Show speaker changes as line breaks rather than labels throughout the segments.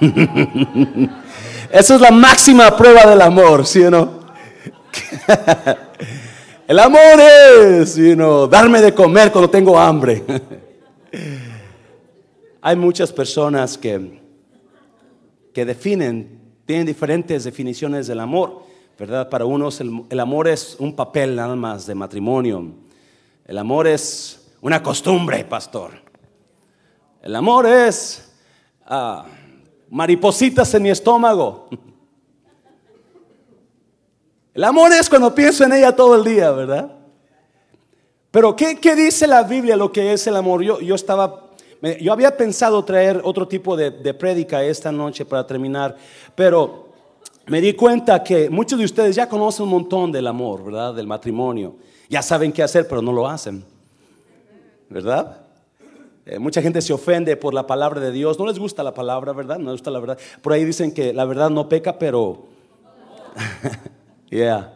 Esa es la máxima prueba del amor, ¿sí o no? El amor es, you darme de comer cuando tengo hambre. Hay muchas personas que, que definen, tienen diferentes definiciones del amor, ¿verdad? Para unos el, amor es un papel nada más de matrimonio. El amor es una costumbre, pastor. El amor es ah, maripositas en mi estómago. El amor es cuando pienso en ella todo el día, ¿verdad? Pero ¿qué, dice la Biblia lo que es el amor? Yo, yo estaba, yo había pensado traer otro tipo de, de prédica esta noche para terminar, pero me di cuenta que muchos de ustedes ya conocen un montón del amor, ¿verdad? Del matrimonio. Ya saben qué hacer, pero no lo hacen, ¿verdad? Eh, mucha gente se ofende por la palabra de Dios. No les gusta la palabra, ¿verdad? No les gusta la verdad. Por ahí dicen que la verdad no peca, pero... Yeah.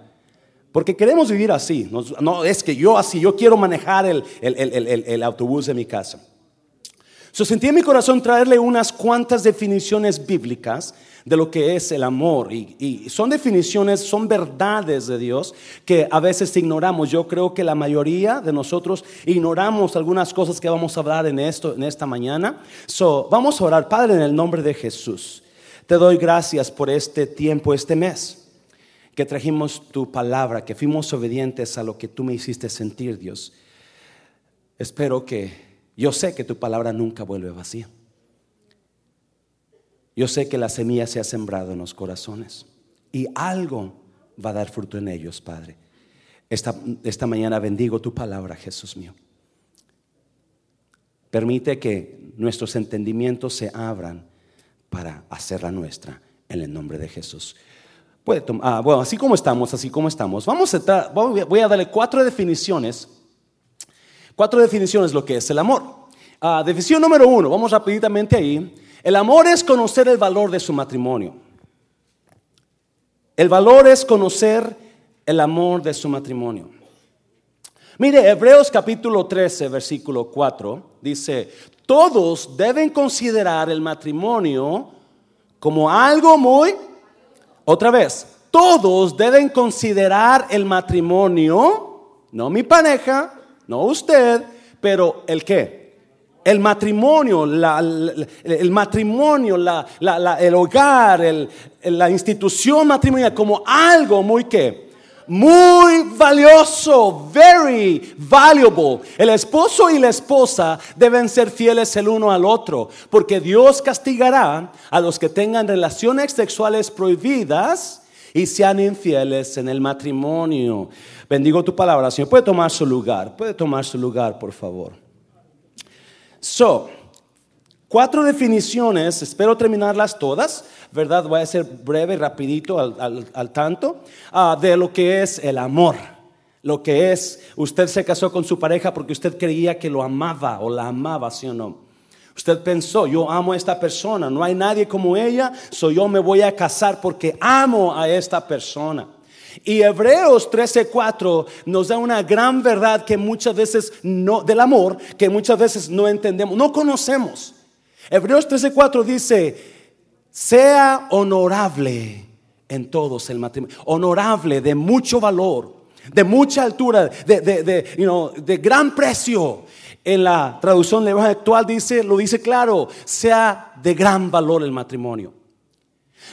Porque queremos vivir así. No, es que yo así, yo quiero manejar el, autobús de mi casa. So, sentí en mi corazón traerle unas cuantas definiciones bíblicas de lo que es el amor. Y, y, son definiciones, son verdades de Dios que a veces ignoramos. Yo creo que la mayoría de nosotros ignoramos algunas cosas que vamos a hablar en, esto, en esta mañana. So, vamos a orar, Padre, en el nombre de Jesús. Te doy gracias por este tiempo, este mes que trajimos tu palabra, que fuimos obedientes a lo que tú me hiciste sentir, Dios. Espero que, yo sé que tu palabra nunca vuelve vacía. Yo sé que la semilla se ha sembrado en los corazones y algo va a dar fruto en ellos, Padre. Esta, esta mañana bendigo tu palabra, Jesús mío. Permite que nuestros entendimientos se abran para hacerla nuestra en el nombre de Jesús. Puede tomar, ah, bueno, así como estamos, así como estamos. Vamos a, voy a darle cuatro definiciones. Cuatro definiciones lo que es el amor. Ah, definición número uno, vamos rápidamente ahí. El amor es conocer el valor de su matrimonio. El valor es conocer el amor de su matrimonio. Mire, Hebreos capítulo 13, versículo 4, dice, todos deben considerar el matrimonio como algo muy otra vez, todos deben considerar el matrimonio, no mi pareja, no usted, pero el qué? El matrimonio, el matrimonio, el hogar, la institución matrimonial como algo muy qué? muy valioso, very valuable. El esposo y la esposa deben ser fieles el uno al otro, porque Dios castigará a los que tengan relaciones sexuales prohibidas y sean infieles en el matrimonio. Bendigo tu palabra, Señor. Puede tomar su lugar, puede tomar su lugar, por favor. So, cuatro definiciones, espero terminarlas todas. ¿verdad? Voy a ser breve, rapidito al, tanto, ah, de lo que es el amor. Lo que es, usted se casó con su pareja porque usted creía que lo amaba o la amaba, ¿sí o no? Usted pensó, yo amo a esta persona, no hay nadie como ella, so yo me voy a casar porque amo a esta persona. Y Hebreos 13:4 nos da una gran verdad que muchas veces no, del amor, que muchas veces no entendemos, no conocemos. Hebreos 13:4 dice, sea honorable en todos el matrimonio, honorable, de mucho valor, de mucha altura, de, de, gran precio. En la traducción lenguaje actual dice, lo dice claro, sea de gran valor el matrimonio.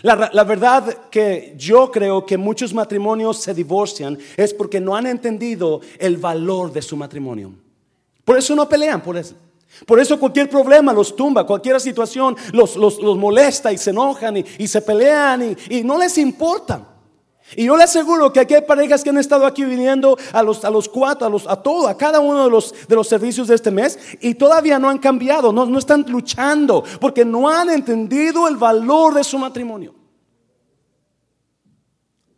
La, la, verdad que yo creo que muchos matrimonios se divorcian es porque no han entendido el valor de su matrimonio. Por eso no pelean, por eso. Por eso cualquier problema los tumba, cualquier situación los, molesta y se enojan y, se pelean y, no les importa. Y yo le aseguro que aquí hay parejas que han estado aquí viniendo a los, a los cuatro, a, los, a todo, a cada uno de los, de los servicios de este mes y todavía no han cambiado, no, no están luchando porque no han entendido el valor de su matrimonio.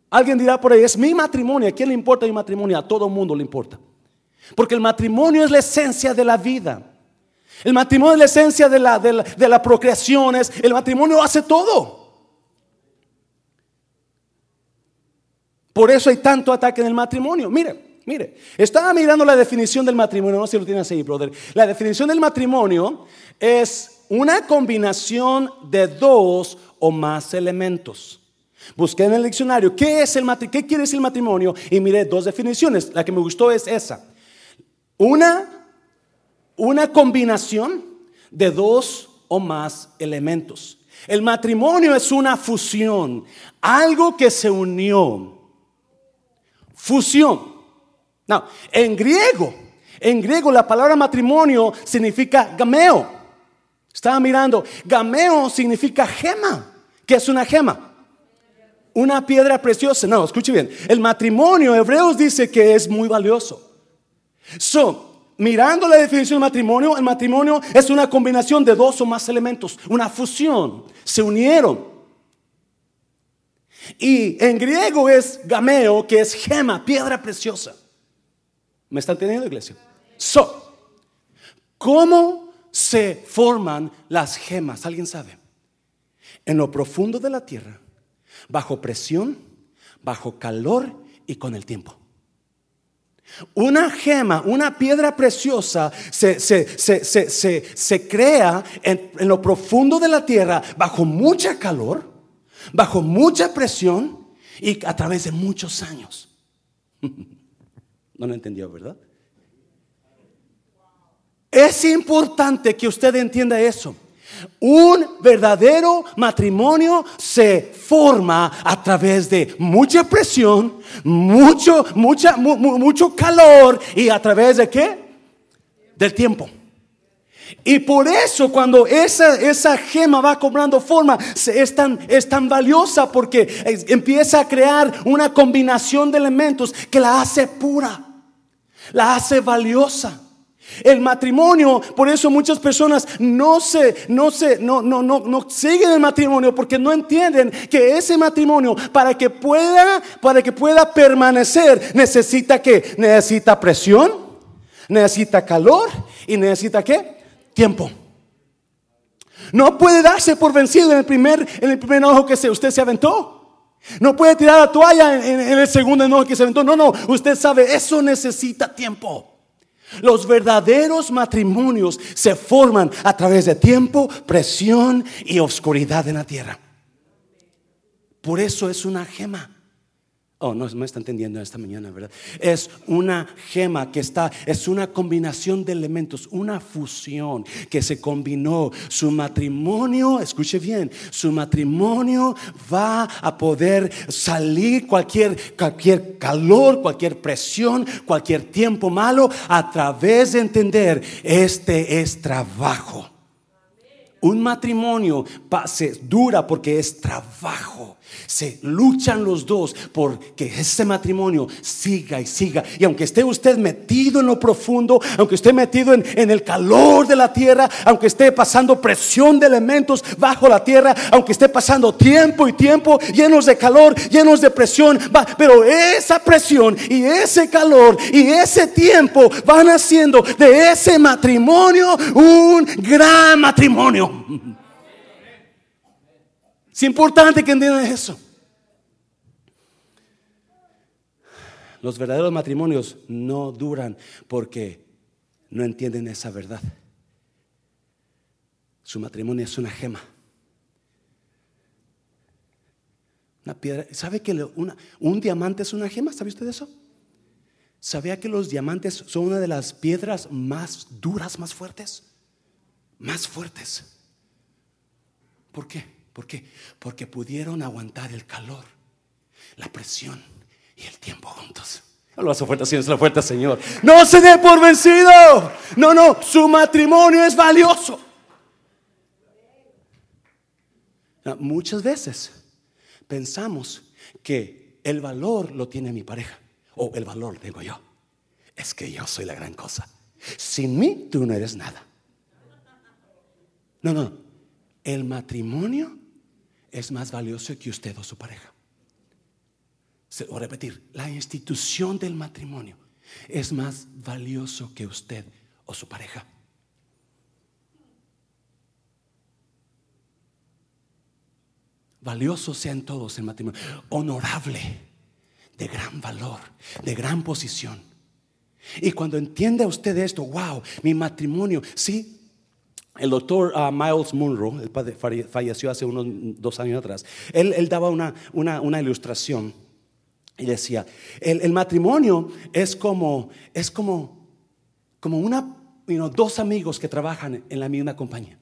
Alguien dirá por ahí, es mi matrimonio, ¿a quién le importa mi matrimonio? A todo mundo le importa. Porque el matrimonio es la esencia de la vida. El matrimonio es la esencia de la, de la, procreación, el matrimonio hace todo. Por eso hay tanto ataque en el matrimonio. Mire, mire, estaba mirando la definición del matrimonio, no sé si lo tienes ahí, brother. La definición del matrimonio es una combinación de dos o más elementos. Busqué en el diccionario qué es el qué quiere decir el matrimonio y miré dos definiciones. La que me gustó es esa. Una una combinación de dos o más elementos. El matrimonio es una fusión, algo que se unió. Fusión. No, en griego, en griego la palabra matrimonio significa gameo. Estaba mirando, gameo significa gema. ¿Qué es una gema? Una piedra preciosa. No, escuche bien. El matrimonio, Hebreos dice que es muy valioso. So, mirando la definición del matrimonio, el matrimonio es una combinación de dos o más elementos, una fusión. Se unieron. Y en griego es gameo, que es gema, piedra preciosa. ¿Me están entendiendo, iglesia? So, ¿cómo se forman las gemas? ¿Alguien sabe? En lo profundo de la tierra, bajo presión, bajo calor y con el tiempo. Una gema, una piedra preciosa se, se, crea en, en, lo profundo de la tierra bajo mucha calor, bajo mucha presión y a través de muchos años. No lo entendió, ¿verdad? Es importante que usted entienda eso. Un verdadero matrimonio se forma a través de mucha presión, mucho, mucha, mucho calor y a través de qué? Del tiempo. Y por eso cuando esa, esa gema va cobrando forma, es tan, es tan valiosa porque empieza a crear una combinación de elementos que la hace pura, la hace valiosa. El matrimonio, por eso muchas personas no se, no se, no, no, no, no siguen el matrimonio porque no entienden que ese matrimonio para que pueda, para que pueda permanecer, necesita que, necesita presión, necesita calor y necesita qué? Tiempo. No puede darse por vencido en el primer, en el primer ojo que se, usted se aventó. No puede tirar la toalla en, en el segundo enojo que se aventó. No, no, usted sabe, eso necesita tiempo. Los verdaderos matrimonios se forman a través de tiempo, presión y oscuridad en la tierra. Por eso es una gema. Oh, no me está entendiendo esta mañana, ¿verdad? Es una gema que está, es una combinación de elementos, una fusión que se combinó. Su matrimonio, escuche bien, su matrimonio va a poder salir cualquier, cualquier calor, cualquier presión, cualquier tiempo malo a través de entender, este es trabajo. Un matrimonio dura porque es trabajo. Se luchan los dos por que ese matrimonio siga y siga. Y aunque esté usted metido en lo profundo, aunque esté metido en, en, el calor de la tierra, aunque esté pasando presión de elementos bajo la tierra, aunque esté pasando tiempo y tiempo llenos de calor, llenos de presión, va, pero esa presión y ese calor y ese tiempo van haciendo de ese matrimonio un gran matrimonio. Importante que entiendan eso. Los verdaderos matrimonios no duran porque no entienden esa verdad. Su matrimonio es una gema. Una piedra. ¿Sabe que un diamante es una gema? ¿Sabe usted eso? ¿Sabía que los diamantes son una de las piedras más duras, más fuertes? Más fuertes. ¿Por qué? ¿Por qué? Porque pudieron aguantar el calor, la presión y el tiempo juntos. No lo hace fuerte, Señor, la fuerte, Señor. No se dé por vencido. No, no, su matrimonio es valioso. Muchas veces pensamos que el valor lo tiene mi pareja o el valor tengo yo. Es que yo soy la gran cosa. Sin mí tú no eres nada. No, no. El matrimonio es más valioso que usted o su pareja. O repetir, la institución del matrimonio es más valioso que usted o su pareja. Valiosos sean todos en matrimonio. Honorable, de gran valor, de gran posición. Y cuando entiende usted esto, wow, mi matrimonio, sí, el doctor uh, Miles Munro, el padre falle- falleció hace unos dos años atrás, él, él daba una, una, una ilustración y decía, el, el matrimonio es como, es como, como una, you know, dos amigos que trabajan en la misma compañía.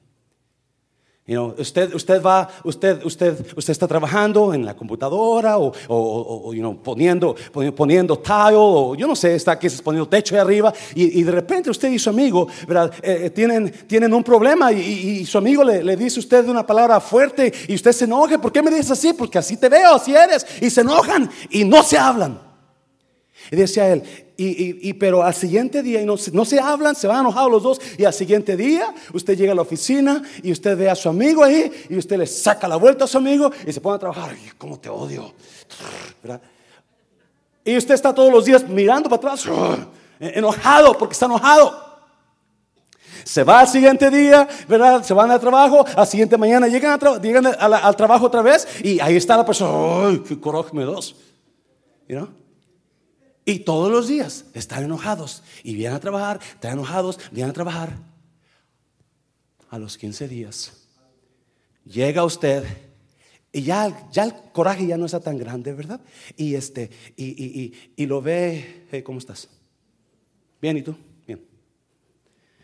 You know, usted, usted va, usted, usted, usted está trabajando en la computadora o, o- o- you know, poniendo, poni- poniendo tile o yo no sé, está aquí poniendo techo ahí arriba y, y de repente usted y su amigo, ¿verdad? Eh, eh, tienen, tienen un problema y, y- y su amigo le, le dice a usted una palabra fuerte y usted se enoja. ¿Por qué me dices así? Porque así te veo, así eres. Y se enojan y no se hablan. Y decía él, y, pero al siguiente día, y no, se- hablan, se van enojados los dos, y al siguiente día usted llega a la oficina y usted ve a su amigo ahí, y usted le saca la vuelta a su amigo y se pone a trabajar, Ay, ¿cómo te odio? ¿Verdad? Y usted está todos los días mirando para atrás, enojado, porque está enojado. Se va al siguiente día, ¿verdad? Se van al trabajo, al siguiente mañana llegan, a llegan al trabajo otra vez y ahí está la persona, ¡ay, qué coraje me das! You? Y todos los días están enojados y vienen a trabajar, están enojados, vienen a trabajar. A los 15 días llega usted y ya, ya el coraje ya no está tan grande, ¿verdad? Y, este, y, lo ve, hey, ¿cómo estás? Bien, ¿y tú? Bien.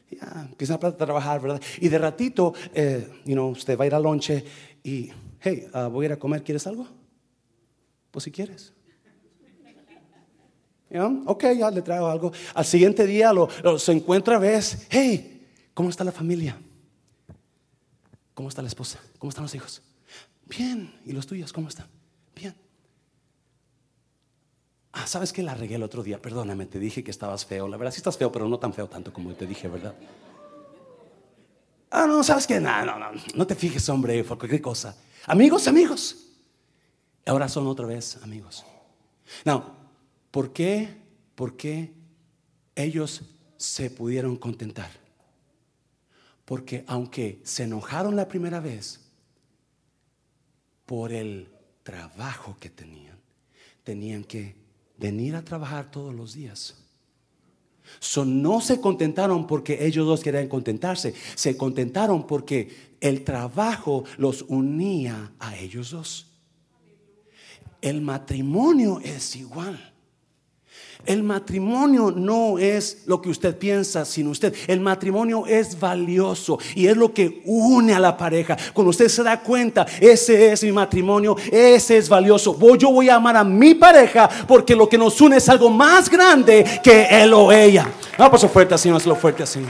Ya, empiezan a trabajar, ¿verdad? Y de ratito, eh, you know, usted va a ir al lonche y, hey, ah, voy a ir a comer, ¿quieres algo? Pues si quieres. ¿Ya? Ok, ya le traigo algo. Al siguiente día lo, lo- se encuentra, ves, hey, ¿cómo está la familia? ¿Cómo está la esposa? ¿Cómo están los hijos? Bien. ¿Y los tuyos cómo están? Bien. Ah, ¿sabes que la regué el otro día? Perdóname, te dije que estabas feo. La verdad, sí estás feo, pero no tan feo tanto como te dije, ¿verdad? Ah, no, ¿sabes qué? No, no, no. No te fijes, hombre, por cualquier cosa. Amigos, amigos. Ahora son otra vez amigos. Now, ¿por qué? ¿Por qué ellos se pudieron contentar? Porque aunque se enojaron la primera vez por el trabajo que tenían, tenían que venir a trabajar todos los días. So, no se contentaron porque ellos dos querían contentarse, se contentaron porque el trabajo los unía a ellos dos. El matrimonio es igual. El matrimonio no es lo que usted piensa sin usted. El matrimonio es valioso y es lo que une a la pareja. Cuando usted se da cuenta, ese es mi matrimonio, ese es valioso. Yo voy a amar a mi pareja porque lo que nos une es algo más grande que él o ella. No, pues fuerte así, no es lo fuerte así.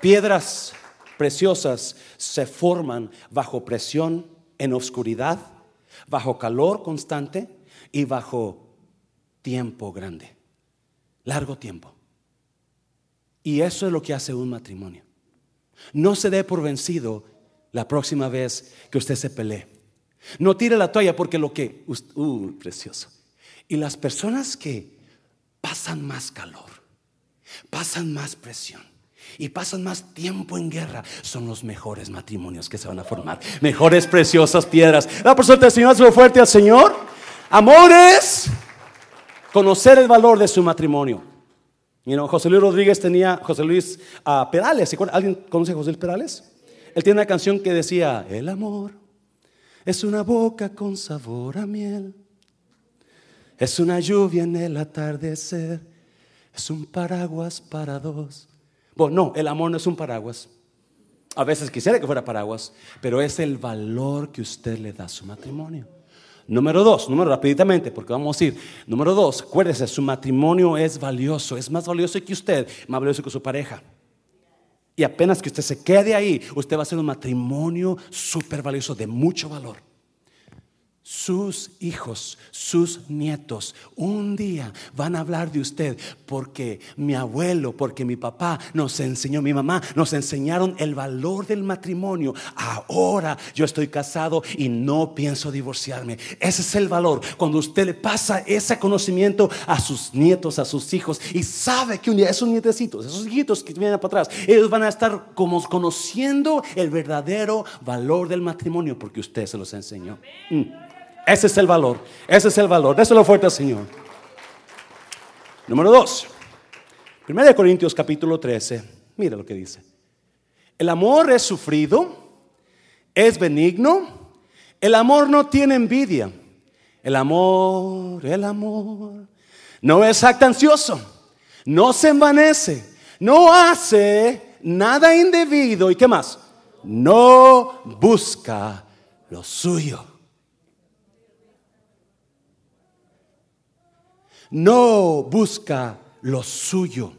Piedras preciosas se forman bajo presión, en oscuridad, bajo calor constante y bajo tiempo grande, largo tiempo. Y eso es lo que hace un matrimonio. No se dé por vencido la próxima vez que usted se pelee. No tire la toalla porque lo que, uh, precioso. Y las personas que pasan más calor, pasan más presión y pasan más tiempo en guerra, son los mejores matrimonios que se van a formar. Mejores preciosas piedras. La persona del Señor, hazlo fuerte al Señor. Amores, conocer el valor de su matrimonio. You know, José Luis Rodríguez tenía, José Luis ah, Perales, ¿se acuerdan? ¿alguien conoce a José Luis Perales? Él tiene una canción que decía, el amor es una boca con sabor a miel, es una lluvia en el atardecer, es un paraguas para dos. Bueno, no, el amor no es un paraguas. A veces quisiera que fuera paraguas, pero es el valor que usted le da a su matrimonio. Número dos, número rapiditamente, porque vamos a ir. Número dos, acuérdese, su matrimonio es valioso, es más valioso que usted, más valioso que su pareja. Y apenas que usted se quede ahí, usted va a ser un matrimonio súper valioso, de mucho valor. Sus hijos, sus nietos, un día van a hablar de usted porque mi abuelo, porque mi papá nos enseñó, mi mamá nos enseñaron el valor del matrimonio. Ahora yo estoy casado y no pienso divorciarme. Ese es el valor. Cuando usted le pasa ese conocimiento a sus nietos, a sus hijos y sabe que un día esos nietecitos, esos hijitos que vienen para atrás, ellos van a estar como conociendo el verdadero valor del matrimonio porque usted se los enseñó. Mm. Ese es el valor. Ese es el valor. Déselo fuerte al Señor. Número dos. 1 Corintios capítulo 13, Mira lo que dice. El amor es sufrido, es benigno, el amor no tiene envidia. El amor, el amor, no es actancioso, no se envanece, no hace nada indebido. ¿Y qué más? No busca lo suyo. No busca lo suyo.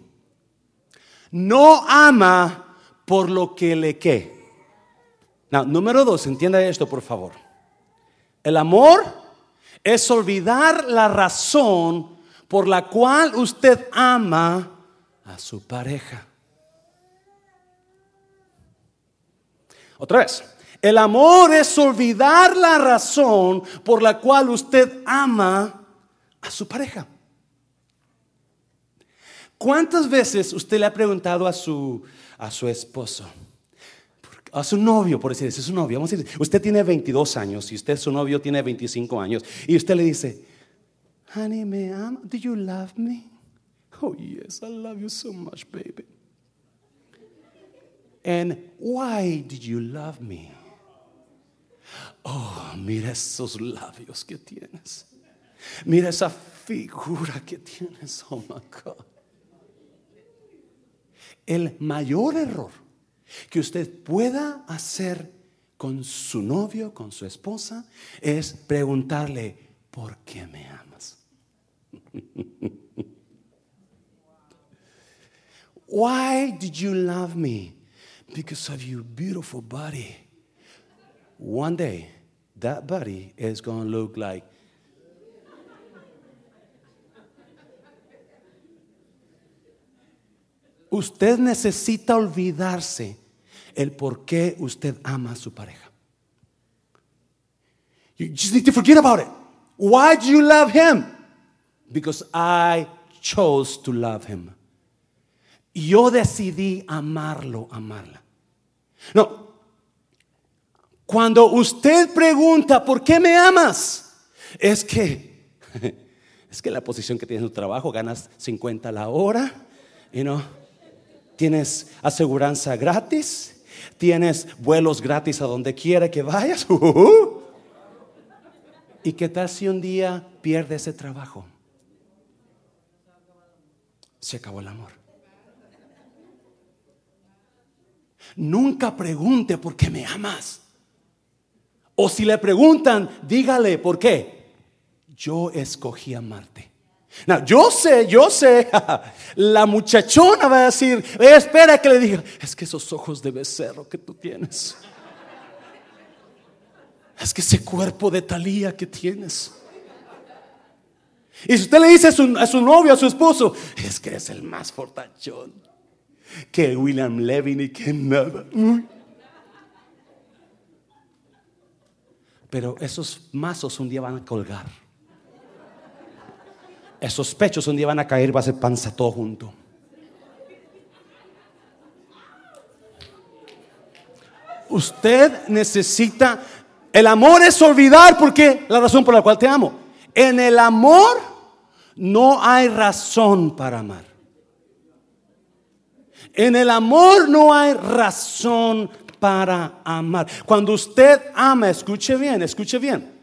No ama por lo que le que. número dos, entienda esto por favor. El amor es olvidar la razón por la cual usted ama a su pareja. Otra vez, el amor es olvidar la razón por la cual usted ama a su pareja. ¿Cuántas veces usted le ha preguntado a su, a su esposo, a su novio, por decir, es su novio, vamos a decir, usted tiene 22 años y usted, su novio, tiene 25 años, y usted le dice, honey, me ama, do you love me? Oh, yes, I love you so much, baby. And why did you love me? Oh, mira esos labios que tienes. Mira esa figura que tienes. Oh my God. El mayor error que usted pueda hacer con su novio, con su esposa, es preguntarle, ¿por qué me amas? Why did you love me? Because of your beautiful body. One day, that body is going to look like Usted necesita olvidarse el por qué usted ama a su pareja. You just need to forget about it. Why do you love him? Because I chose to love him. Yo decidí amarlo, amarla. No. Cuando usted pregunta, ¿por qué me amas? Es que es que la posición que tienes en tu trabajo ganas 50 la hora, you know tienes aseguranza gratis, tienes vuelos gratis a donde quiera que vayas. ¿Y qué tal si un día pierde ese trabajo? Se acabó el amor. Nunca pregunte por qué me amas. O si le preguntan, dígale por qué. Yo escogí amarte yo sé, yo sé, la muchachona va a decir, espera que le diga, es que esos ojos de becerro que tú tienes, es que ese cuerpo de talía que tienes. Y si usted le dice a su, novio, a su esposo, es que es el más fortachón que William Levin y que nada. Pero esos mazos un día van a colgar esos pechos un día van a caer, va a ser panza todo junto. Usted necesita, el amor es olvidar porque la razón por la cual te amo. En el amor no hay razón para amar. En el amor no hay razón para amar. Cuando usted ama, escuche bien, escuche bien.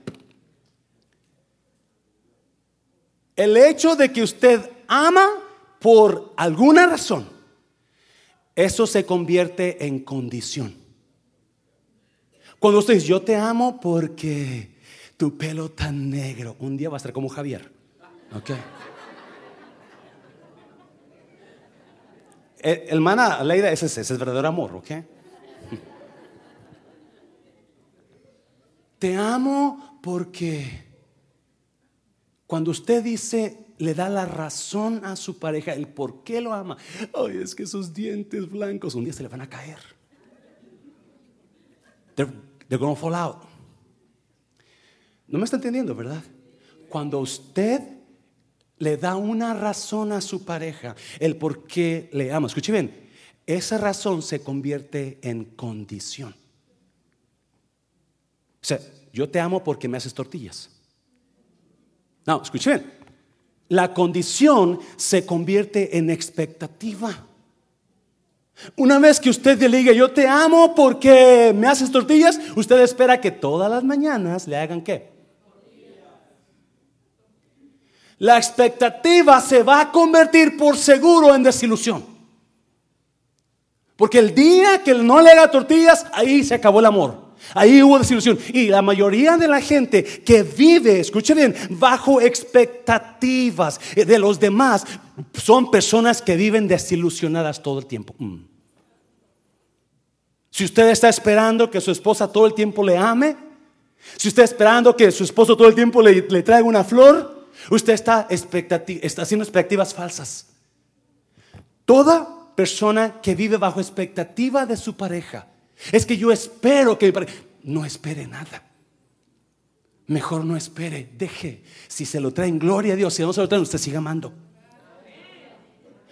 El hecho de que usted ama por alguna razón, eso se convierte en condición. Cuando usted dice, yo te amo porque tu pelo tan negro, un día va a ser como Javier. ¿Ok? Eh, hermana Leida, ese es el verdadero amor, ¿ok? Te amo porque cuando usted dice, le da la razón a su pareja, el por qué lo ama. Ay, es que esos dientes blancos un día se le van a caer. They're, they're to fall out. No me está entendiendo, ¿verdad? Cuando usted le da una razón a su pareja, el por qué le ama. Escuche bien, esa razón se convierte en condición. O sea, yo te amo porque me haces tortillas. No, escuchen. La condición se convierte en expectativa. Una vez que usted le diga, yo te amo porque me haces tortillas, usted espera que todas las mañanas le hagan qué? La expectativa se va a convertir por seguro en desilusión. Porque el día que no le haga tortillas, ahí se acabó el amor. Ahí hubo desilusión. Y la mayoría de la gente que vive, escuche bien, bajo expectativas de los demás, son personas que viven desilusionadas todo el tiempo. Mm. Si usted está esperando que su esposa todo el tiempo le ame, si usted está esperando que su esposo todo el tiempo le, traiga una flor, usted está, está haciendo expectativas falsas. Toda persona que vive bajo expectativa de su pareja es que yo espero que no espere nada. Mejor no espere, deje. Si se lo traen, gloria a Dios. Si no se lo traen, usted siga amando.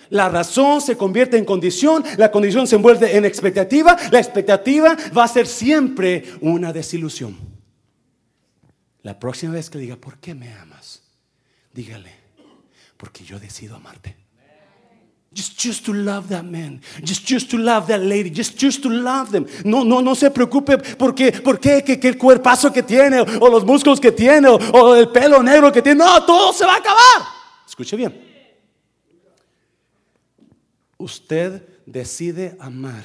La razón se convierte en condición, la condición se envuelve en expectativa, la expectativa va a ser siempre una desilusión. La próxima vez que diga, ¿por qué me amas? Dígale, porque yo decido amarte. Just choose to love that man. Just choose to love that lady. Just choose to love them. No, no, no se preocupe por qué, por qué, que, el cuerpazo que tiene, o, los músculos que tiene, o el pelo negro que tiene. No, todo se va a acabar. Escuche bien. Usted decide amar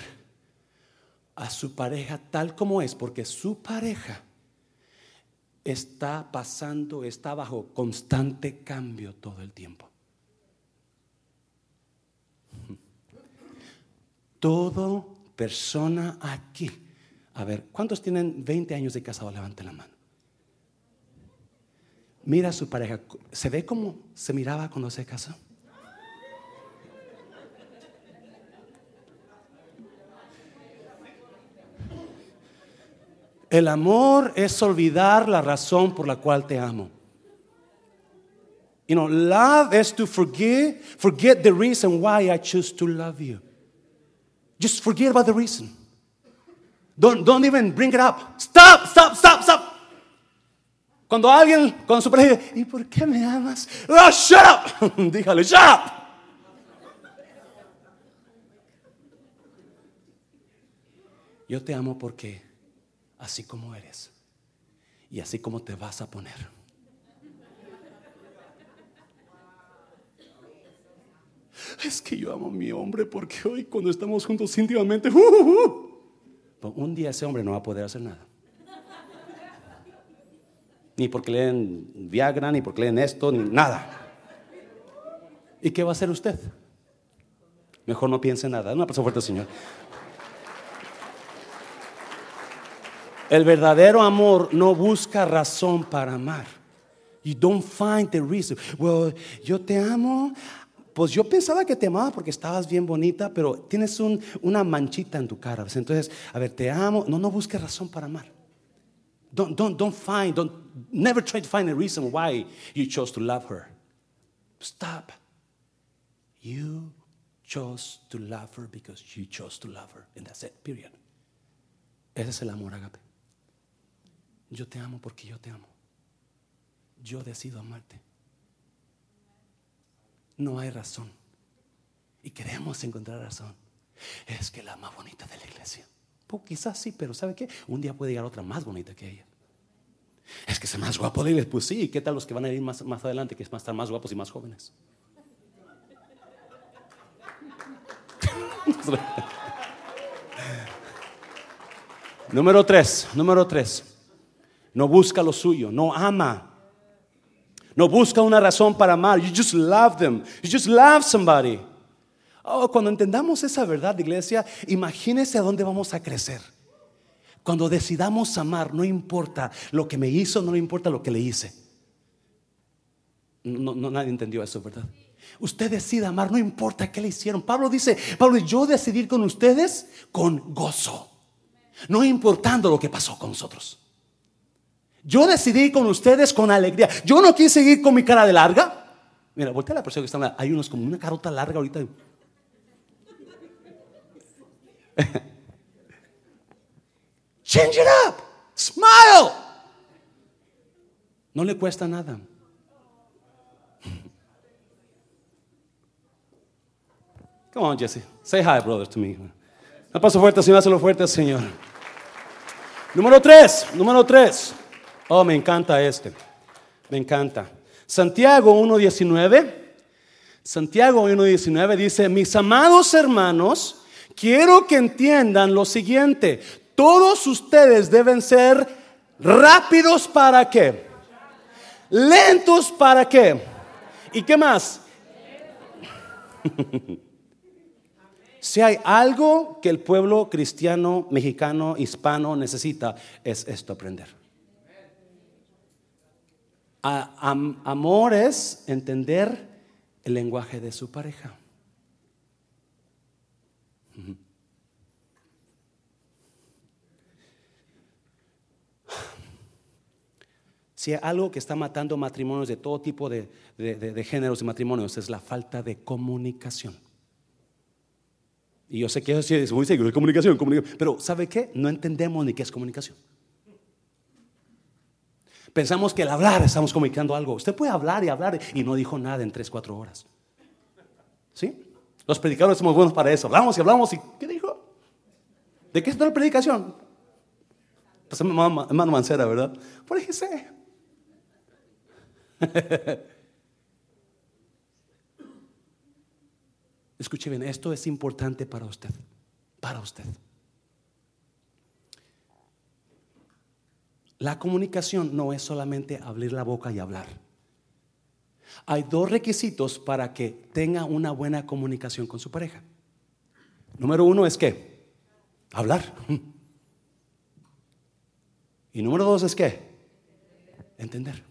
a su pareja tal como es, porque su pareja está pasando, está bajo constante cambio todo el tiempo. Todo persona aquí. A ver, ¿cuántos tienen 20 años de casado? Levante la mano. Mira a su pareja. ¿Se ve como se miraba cuando se casó? El amor es olvidar la razón por la cual te amo. You know, love is to forget, forget the reason why I choose to love you. Just forget about the reason. Don't, don't even bring it up. Stop, stop, stop, stop. Cuando alguien, cuando su pareja, ¿y por qué me amas? Oh, shut up. Dígale, shut up. Yo te amo porque así como eres y así como te vas a poner. Es que yo amo a mi hombre porque hoy cuando estamos juntos íntimamente, uh, uh, uh". Un día ese hombre no va a poder hacer nada. Ni porque le den Viagra, ni porque le den esto, ni nada. ¿Y qué va a hacer usted? Mejor no piense nada. Una persona fuerte, Señor. El verdadero amor no busca razón para amar. You don't find the reason. Well, yo te amo pues yo pensaba que te amaba porque estabas bien bonita, pero tienes una manchita en tu cara. Entonces, a ver, te amo. No, no busques razón para amar. Don't, don't, don't find, don't, never try to find a reason why you chose to love her. Stop. You chose to love her because you chose to love her. And that's it, period. Ese es el amor, agape. Yo te amo porque yo te amo. Yo decido amarte no hay razón. Y queremos encontrar razón. Es que la más bonita de la iglesia. Pues quizás sí, pero ¿sabe qué? Un día puede llegar otra más bonita que ella. Es que es más guapo de Pues sí, ¿qué tal los que van a ir más, más adelante, que van a estar más guapos y más jóvenes? número tres, número tres. No busca lo suyo, no ama no busca una razón para amar. You just love them. You just love somebody. Oh, cuando entendamos esa verdad, iglesia, imagínese a dónde vamos a crecer. Cuando decidamos amar, no importa lo que me hizo, no importa lo que le hice. No, no, nadie entendió eso, ¿verdad? Usted decide amar, no importa qué le hicieron. Pablo dice, Pablo, yo decidí con ustedes con gozo, no importando lo que pasó con nosotros. Yo decidí con ustedes con alegría. Yo no quise seguir con mi cara de larga. Mira, voltea a la persona que está. Hay unos como una carota larga ahorita. Change it up. Smile. No le cuesta nada. Come on, Jesse. Say hi, brother, to me. Un paso fuerte, Señor, hazlo fuerte, Señor. Número tres, número tres. Oh, me encanta este. Me encanta. Santiago 1.19. Santiago 1.19 dice, mis amados hermanos, quiero que entiendan lo siguiente. Todos ustedes deben ser rápidos para qué? Lentos para qué? ¿Y qué más? Si hay algo que el pueblo cristiano, mexicano, hispano necesita, es esto aprender. Amor es entender el lenguaje de su pareja. Si hay algo que está matando matrimonios de todo tipo de, de géneros de matrimonios es la falta de comunicación. Y yo sé que eso es muy seguro, comunicación, comunicación. Pero ¿sabe qué? No entendemos ni qué es comunicación. Pensamos que al hablar estamos comunicando algo. Usted puede hablar y hablar y no dijo nada en tres, cuatro horas. ¿Sí? Los predicadores somos buenos para eso. Hablamos y hablamos y ¿qué dijo? ¿De qué es la predicación? Pues hermano Mancera, ¿verdad? Por sé. Escuche bien, esto es importante para usted, para usted. La comunicación no es solamente abrir la boca y hablar. Hay dos requisitos para que tenga una buena comunicación con su pareja. Número uno es que hablar. Y número dos es que entender.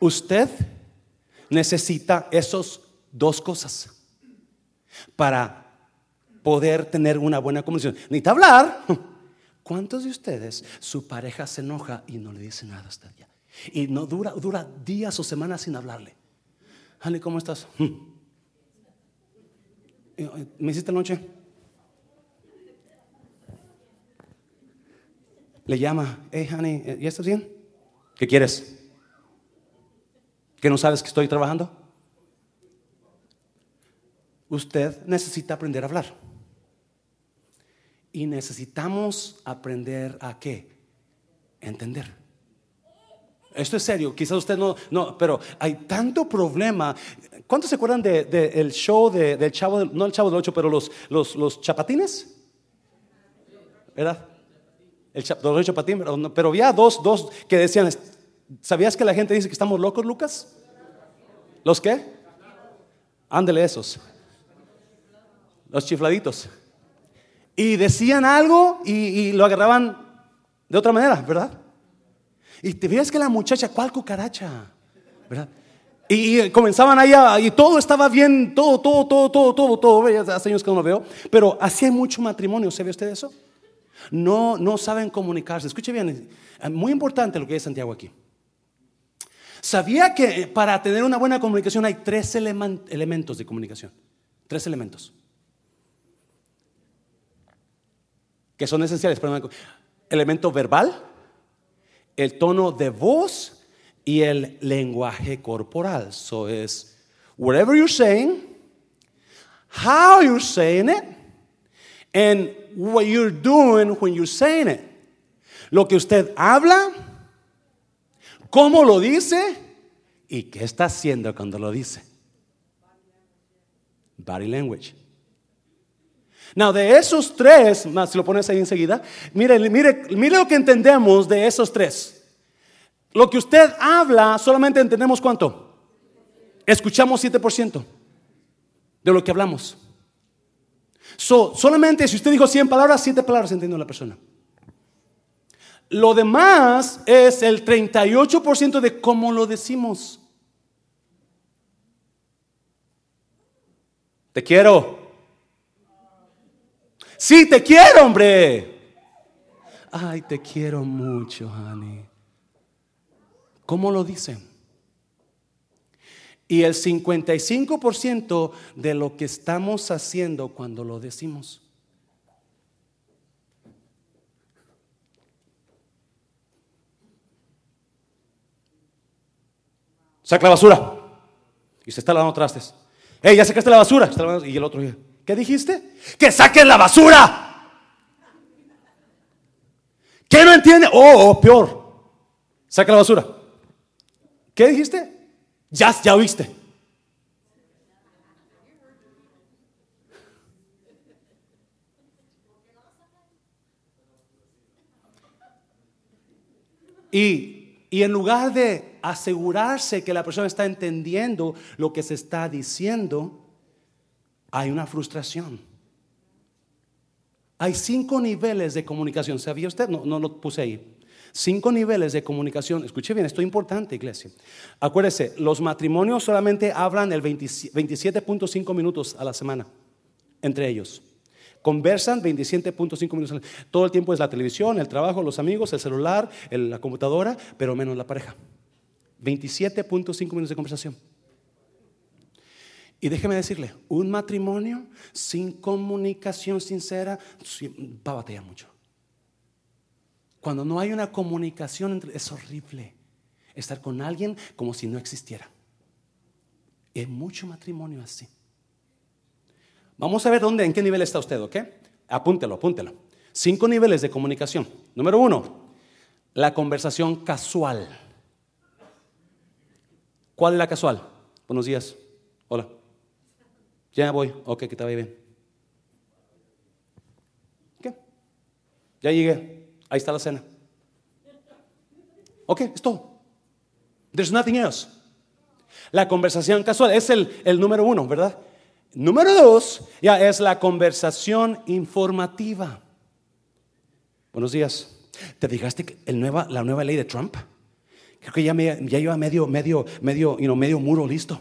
Usted necesita esos dos cosas para poder tener una buena comunicación. Necesita hablar. ¿Cuántos de ustedes su pareja se enoja y no le dice nada hasta allá? Y no dura, dura días o semanas sin hablarle. Honey, ¿cómo estás? ¿Me hiciste noche? Le llama, hey, honey, ¿ya estás bien? ¿Qué quieres? ¿Que no sabes que estoy trabajando? usted necesita aprender a hablar. Y necesitamos aprender a qué? Entender. Esto es serio, quizás usted no, no, pero hay tanto problema. ¿Cuántos se acuerdan del de, show de, del chavo, no el chavo del 8, pero los, los, los chapatines? ¿Verdad? El los chapatines, pero, pero había dos, dos que decían, ¿sabías que la gente dice que estamos locos, Lucas? ¿Los qué? Ándele esos los chifladitos. Y decían algo y, lo agarraban de otra manera, ¿verdad? Y te fijas que la muchacha, ¿cuál cucaracha? ¿Verdad? Y, comenzaban allá y todo estaba bien, todo, todo, todo, todo, todo, todo. Hace años que no lo veo, pero así hay mucho matrimonio, ¿sabe usted eso? No, no saben comunicarse. Escuche bien, muy importante lo que dice Santiago aquí. ¿Sabía que para tener una buena comunicación hay tres elementos de comunicación? Tres elementos. Que son esenciales elemento verbal, el tono de voz y el lenguaje corporal. So es whatever you're saying, how you're saying it, and what you're doing when you're saying it. Lo que usted habla, cómo lo dice y qué está haciendo cuando lo dice. Body language. Now, de esos tres, si lo pones ahí enseguida, mire, mire, mire lo que entendemos de esos tres. Lo que usted habla, solamente entendemos cuánto. Escuchamos 7% de lo que hablamos. solamente si usted dijo 100 palabras, 7 palabras entendió la persona. Lo demás es el 38% de cómo lo decimos. Te quiero. Sí, te quiero, hombre. Ay, te quiero mucho, honey. ¿Cómo lo dicen? Y el 55% de lo que estamos haciendo cuando lo decimos. Saca la basura. Y se está lavando trastes. Hey, ya sacaste la basura. Y el otro, ¿qué dijiste? Que saquen la basura. ¿Qué no entiende? Oh, oh, peor. Saca la basura. ¿Qué dijiste? Ya, ya oíste. Y, y en lugar de asegurarse que la persona está entendiendo lo que se está diciendo, hay una frustración. Hay cinco niveles de comunicación. ¿Sabía usted? No, no lo puse ahí. Cinco niveles de comunicación. Escuche bien, esto es importante, iglesia. Acuérdese, los matrimonios solamente hablan el 27.5 minutos a la semana entre ellos. Conversan 27.5 minutos. Todo el tiempo es la televisión, el trabajo, los amigos, el celular, la computadora, pero menos la pareja. 27.5 minutos de conversación. Y déjeme decirle, un matrimonio sin comunicación sincera va a batallar mucho. Cuando no hay una comunicación entre, es horrible estar con alguien como si no existiera. Hay mucho matrimonio así. Vamos a ver dónde, en qué nivel está usted, ¿ok? Apúntelo, apúntelo. Cinco niveles de comunicación. Número uno, la conversación casual. ¿Cuál es la casual? Buenos días. Hola. Ya voy. Ok, que te vaya bien. ¿Qué? Ya llegué. Ahí está la cena. Ok, es todo. There's nothing else. La conversación casual es el, el número uno, ¿verdad? Número dos, ya es la conversación informativa. Buenos días. ¿Te fijaste el nueva, la nueva ley de Trump? Creo que ya, me, ya lleva medio, medio, medio, you medio muro listo.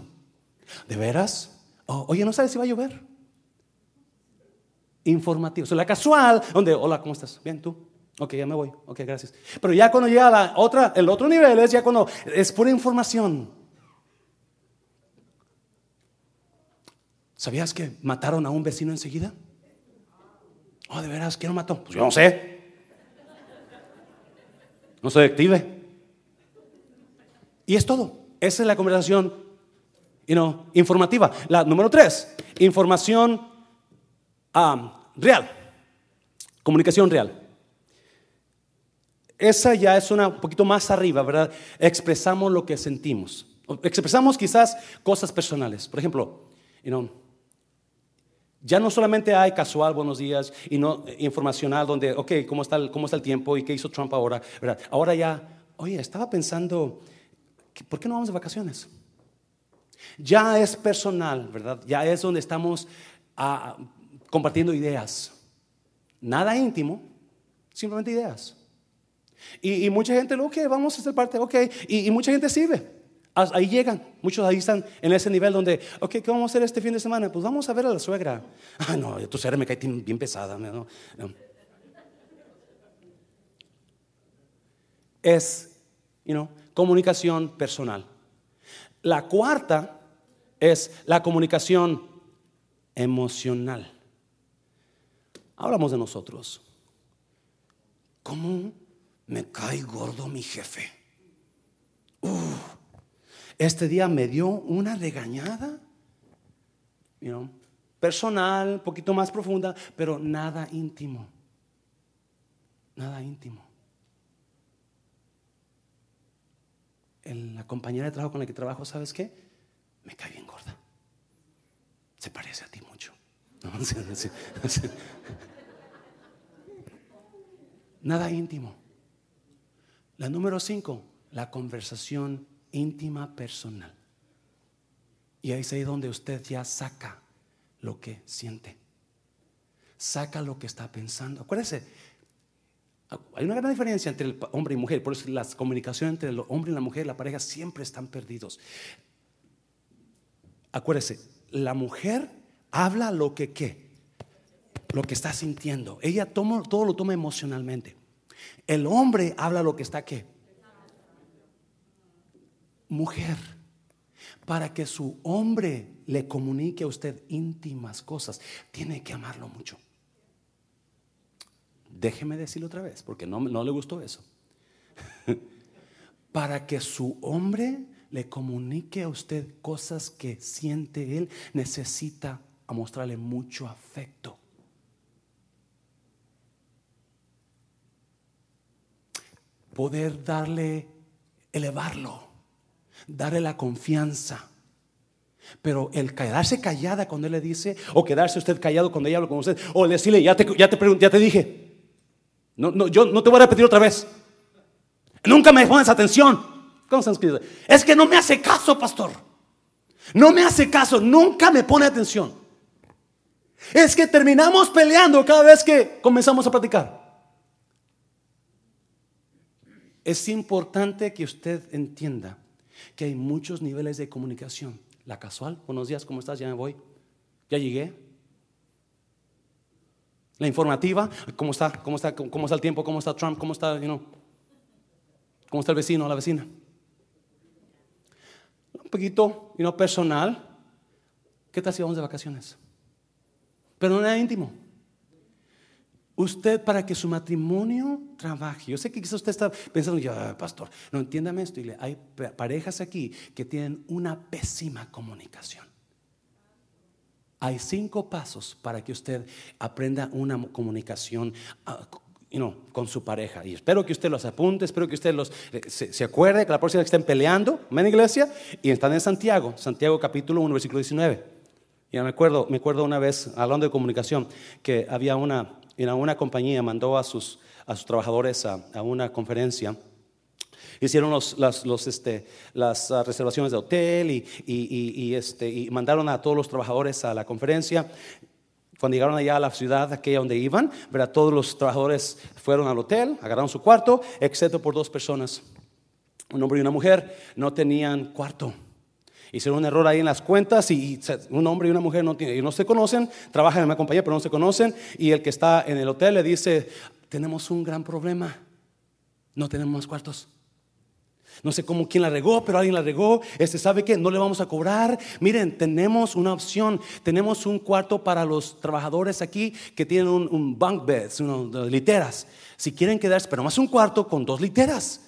¿De veras? Oh, oye, ¿no sabes si va a llover? Informativo. O sea, la casual, donde, hola, ¿cómo estás? Bien, tú. Ok, ya me voy. Ok, gracias. Pero ya cuando llega la otra, el otro nivel es ya cuando es pura información. ¿Sabías que mataron a un vecino enseguida? Oh, de veras, ¿quién lo mató? Pues yo no sé. No soy active. Y es todo. Esa es la conversación informativa. La número tres, información ah, real. Comunicación real. Esa ya es una, un poquito más arriba, ¿verdad? Expresamos lo que sentimos. Expresamos quizás cosas personales. Por ejemplo, you know, ya no solamente hay casual buenos días y no informacional donde, ok, ¿cómo está el, cómo está el tiempo y qué hizo Trump ahora? ¿verdad? Ahora ya, oye, estaba pensando, ¿por qué no vamos de vacaciones? Ya es personal, ¿verdad? Ya es donde estamos ah, compartiendo ideas. Nada íntimo, simplemente ideas. Y, mucha gente, ok, vamos a ser parte, ok, y, mucha gente sirve. Ahí llegan, muchos ahí están en ese nivel donde, ok, ¿qué vamos a hacer este fin de semana? Pues vamos a ver a la suegra. Ah, no, tu suegra me cae bien pesada. Es, you know, comunicación personal. La cuarta es la comunicación emocional. Hablamos de nosotros. ¿Cómo me cae gordo mi jefe? Este día me dio una regañada, personal, un poquito más profunda, pero nada íntimo. Nada íntimo. La compañera de trabajo con la que trabajo, ¿sabes qué? Me cae bien gorda. Se parece a ti mucho. Nada íntimo. La número cinco, la conversación íntima personal. Y ahí es ahí donde usted ya saca lo que siente. Saca lo que está pensando. Acuérdese, hay una gran diferencia entre el hombre y mujer. Por eso las comunicaciones entre el hombre y la mujer, la pareja, siempre están perdidos. Acuérdese, la mujer habla lo que qué, lo que está sintiendo. Ella toma, todo lo toma emocionalmente. El hombre habla lo que está qué, mujer, para que su hombre le comunique a usted íntimas cosas, tiene que amarlo mucho. Déjeme decirlo otra vez, porque no, no le gustó eso. para que su hombre le comunique a usted cosas que siente él, necesita mostrarle mucho afecto. Poder darle, elevarlo, darle la confianza. Pero el quedarse callada cuando él le dice, o quedarse usted callado cuando ella habla con usted, o decirle, ya te, ya te, ya te dije, no, no, yo no te voy a repetir otra vez. Nunca me pones atención. ¿Cómo Es que no me hace caso, pastor. No me hace caso, nunca me pone atención. Es que terminamos peleando cada vez que comenzamos a platicar. Es importante que usted entienda que hay muchos niveles de comunicación. La casual, buenos días, ¿cómo estás? Ya me voy. Ya llegué. La informativa, ¿cómo está? ¿Cómo está? ¿Cómo está el tiempo? ¿Cómo está Trump? ¿Cómo está, you ¿Cómo está el vecino o la vecina? Un poquito, you personal. ¿Qué tal si vamos de vacaciones? Pero no era íntimo. Usted para que su matrimonio trabaje. Yo sé que quizás usted está pensando, ya, pastor, no entiéndame esto. hay parejas aquí que tienen una pésima comunicación. Hay cinco pasos para que usted aprenda una comunicación ah, con su pareja. Y espero que usted los apunte, espero que usted los, eh, se, acuerde que la próxima vez que estén peleando, en iglesia, y están en Santiago, Santiago capítulo 1, versículo 19. Ya me acuerdo, me acuerdo una vez, hablando de comunicación, que había una, una compañía mandó a sus, a sus trabajadores a, una conferencia. Hicieron los, los, este, las ah, reservaciones de hotel y, y, este, y mandaron a todos los trabajadores a la conferencia. Cuando llegaron allá a la ciudad aquella donde iban, ¿verdad? todos los trabajadores fueron al hotel, agarraron su cuarto, excepto por dos personas, un hombre y una mujer, no tenían cuarto. Hicieron un error ahí en las cuentas y un hombre y una mujer no, no se conocen, trabajan en una compañía pero no se conocen y el que está en el hotel le dice, tenemos un gran problema, no tenemos más cuartos. No sé cómo quién la regó, pero alguien la regó. Este sabe que no le vamos a cobrar. Miren, tenemos una opción. Tenemos un cuarto para los trabajadores aquí que tienen un, bunk bed, unas literas. Si quieren quedarse, pero más un cuarto con dos literas.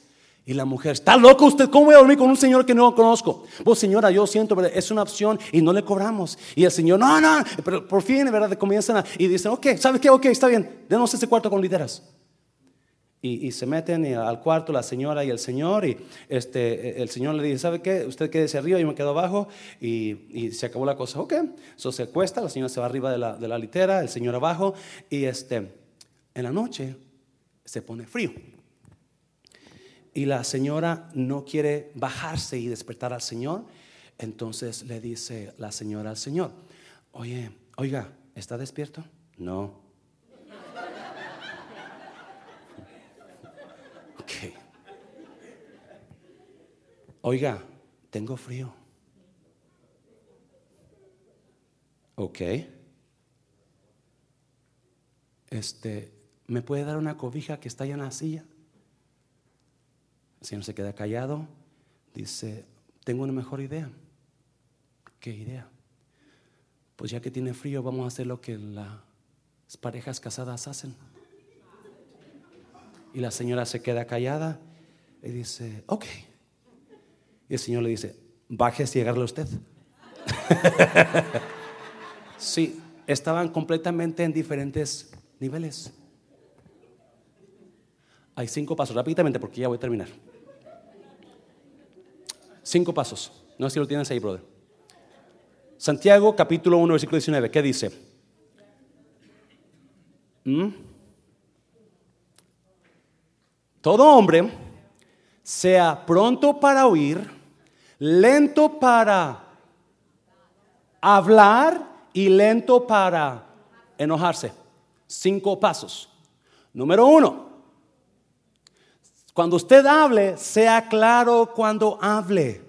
Y la mujer, ¿está loco usted? ¿Cómo voy a dormir con un señor que no conozco? Pues señora, yo siento, es una opción y no le cobramos. Y el señor, no, no, pero por fin, ¿verdad? Comienzan a, y dicen, ok, ¿sabe qué? Ok, está bien, denos ese cuarto con literas. Y, se meten al cuarto la señora y el señor y este, el señor le dice, ¿sabe qué? Usted quédese arriba, yo me quedo abajo y, se acabó la cosa. Ok, eso se acuesta, la señora se va arriba de la, de la litera, el señor abajo y este, en la noche se pone frío y la señora no quiere bajarse y despertar al Señor, entonces le dice la señora al Señor, oye, oiga, ¿está despierto? No. Ok. Oiga, tengo frío. Ok. Este, ¿me puede dar una cobija que está allá en la silla? El Señor se queda callado, dice, tengo una mejor idea. ¿Qué idea? Pues ya que tiene frío, vamos a hacer lo que las parejas casadas hacen. Y la señora se queda callada y dice, ok. Y el Señor le dice, bájese y agarre usted. sí, estaban completamente en diferentes niveles. Hay cinco pasos, rápidamente porque ya voy a terminar. Cinco pasos. No sé si lo tienes ahí, brother. Santiago capítulo 1, versículo 19. ¿Qué dice? ¿Mm? Todo hombre sea pronto para oír, lento para hablar y lento para enojarse. Cinco pasos. Número uno, cuando usted hable, sea claro cuando hable.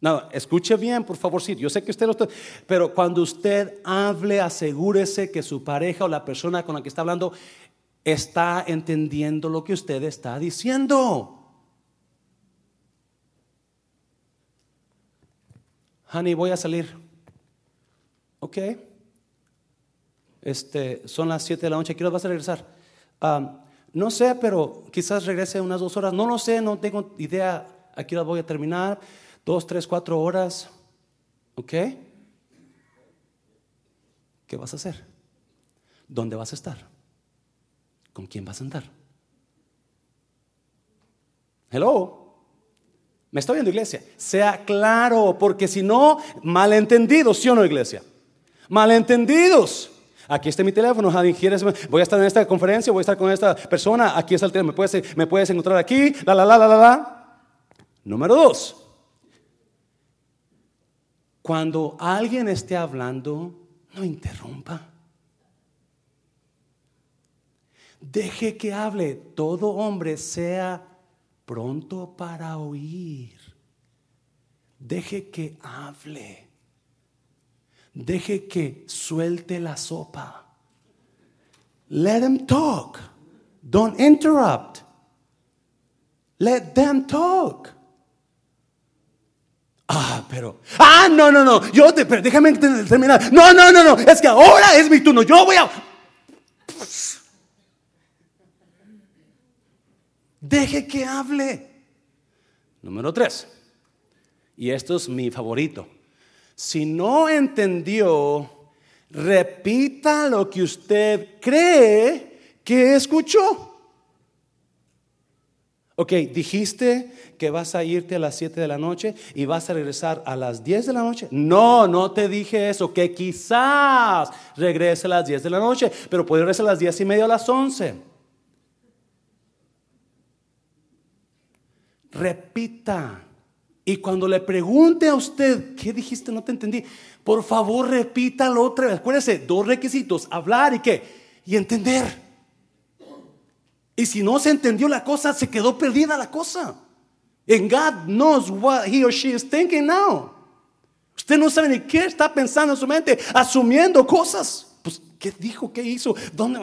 No, escuche bien, por favor, sí, yo sé que usted lo está, pero cuando usted hable, asegúrese que su pareja o la persona con la que está hablando está entendiendo lo que usted está diciendo. Honey, voy a salir. Ok. Este, son las 7 de la noche, quiero vas a regresar? No sé, pero quizás regrese unas dos horas. No lo sé, no tengo idea. Aquí la voy a terminar. Dos, tres, cuatro horas. ¿Ok? ¿Qué vas a hacer? ¿Dónde vas a estar? ¿Con quién vas a andar? Hello. Me estoy viendo, iglesia. Sea claro, porque si no, malentendidos, ¿sí o no, iglesia? Malentendidos. Aquí está mi teléfono. Voy a estar en esta conferencia, voy a estar con esta persona, aquí está el teléfono, me puedes, me puedes encontrar aquí, la, la, la, la, la, la. Número dos, cuando alguien esté hablando, no interrumpa. Deje que hable. Todo hombre sea pronto para oír. Deje que hable. Deje que suelte la sopa. Let him talk. Don't interrupt. Let them talk. Ah, pero, ah, no, no, no, yo te, pero déjame terminar. No, no, no, no, es que ahora es mi turno. Yo voy a. Deje que hable. Número tres. Y esto es mi favorito. Si no entendió, repita lo que usted cree que escuchó. Ok, dijiste que vas a irte a las 7 de la noche y vas a regresar a las 10 de la noche. No, no te dije eso, que quizás regrese a las 10 de la noche, pero puede regresar a las 10 y media a las 11. Repita. Y cuando le pregunte a usted, ¿qué dijiste? No te entendí. Por favor, repítalo otra vez. Acuérdese, dos requisitos, hablar y qué? Y entender. Y si no se entendió la cosa, se quedó perdida la cosa. And God knows what he or she is thinking now. Usted no sabe ni qué está pensando en su mente, asumiendo cosas. Pues, ¿qué dijo? ¿Qué hizo? ¿Dónde?